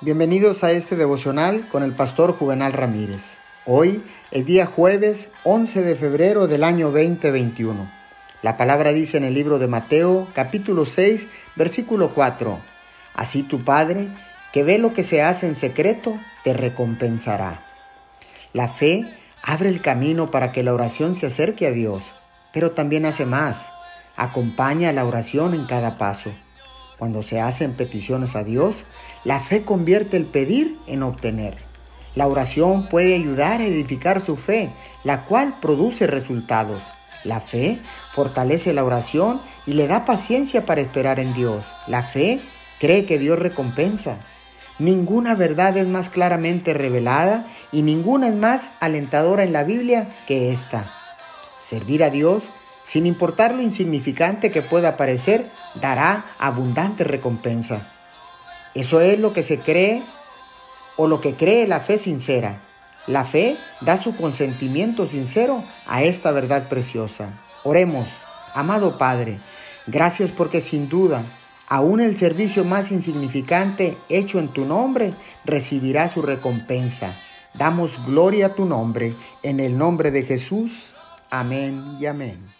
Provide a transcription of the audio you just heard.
Bienvenidos a este devocional con el pastor Juvenal Ramírez. Hoy es día jueves 11 de febrero del año 2021. La palabra dice en el libro de Mateo capítulo 6 versículo 4. Así tu Padre, que ve lo que se hace en secreto, te recompensará. La fe abre el camino para que la oración se acerque a Dios, pero también hace más. Acompaña la oración en cada paso. Cuando se hacen peticiones a Dios, la fe convierte el pedir en obtener. La oración puede ayudar a edificar su fe, la cual produce resultados. La fe fortalece la oración y le da paciencia para esperar en Dios. La fe cree que Dios recompensa. Ninguna verdad es más claramente revelada y ninguna es más alentadora en la Biblia que esta. Servir a Dios sin importar lo insignificante que pueda parecer, dará abundante recompensa. Eso es lo que se cree o lo que cree la fe sincera. La fe da su consentimiento sincero a esta verdad preciosa. Oremos, amado Padre, gracias porque sin duda, aún el servicio más insignificante hecho en tu nombre recibirá su recompensa. Damos gloria a tu nombre, en el nombre de Jesús. Amén y amén.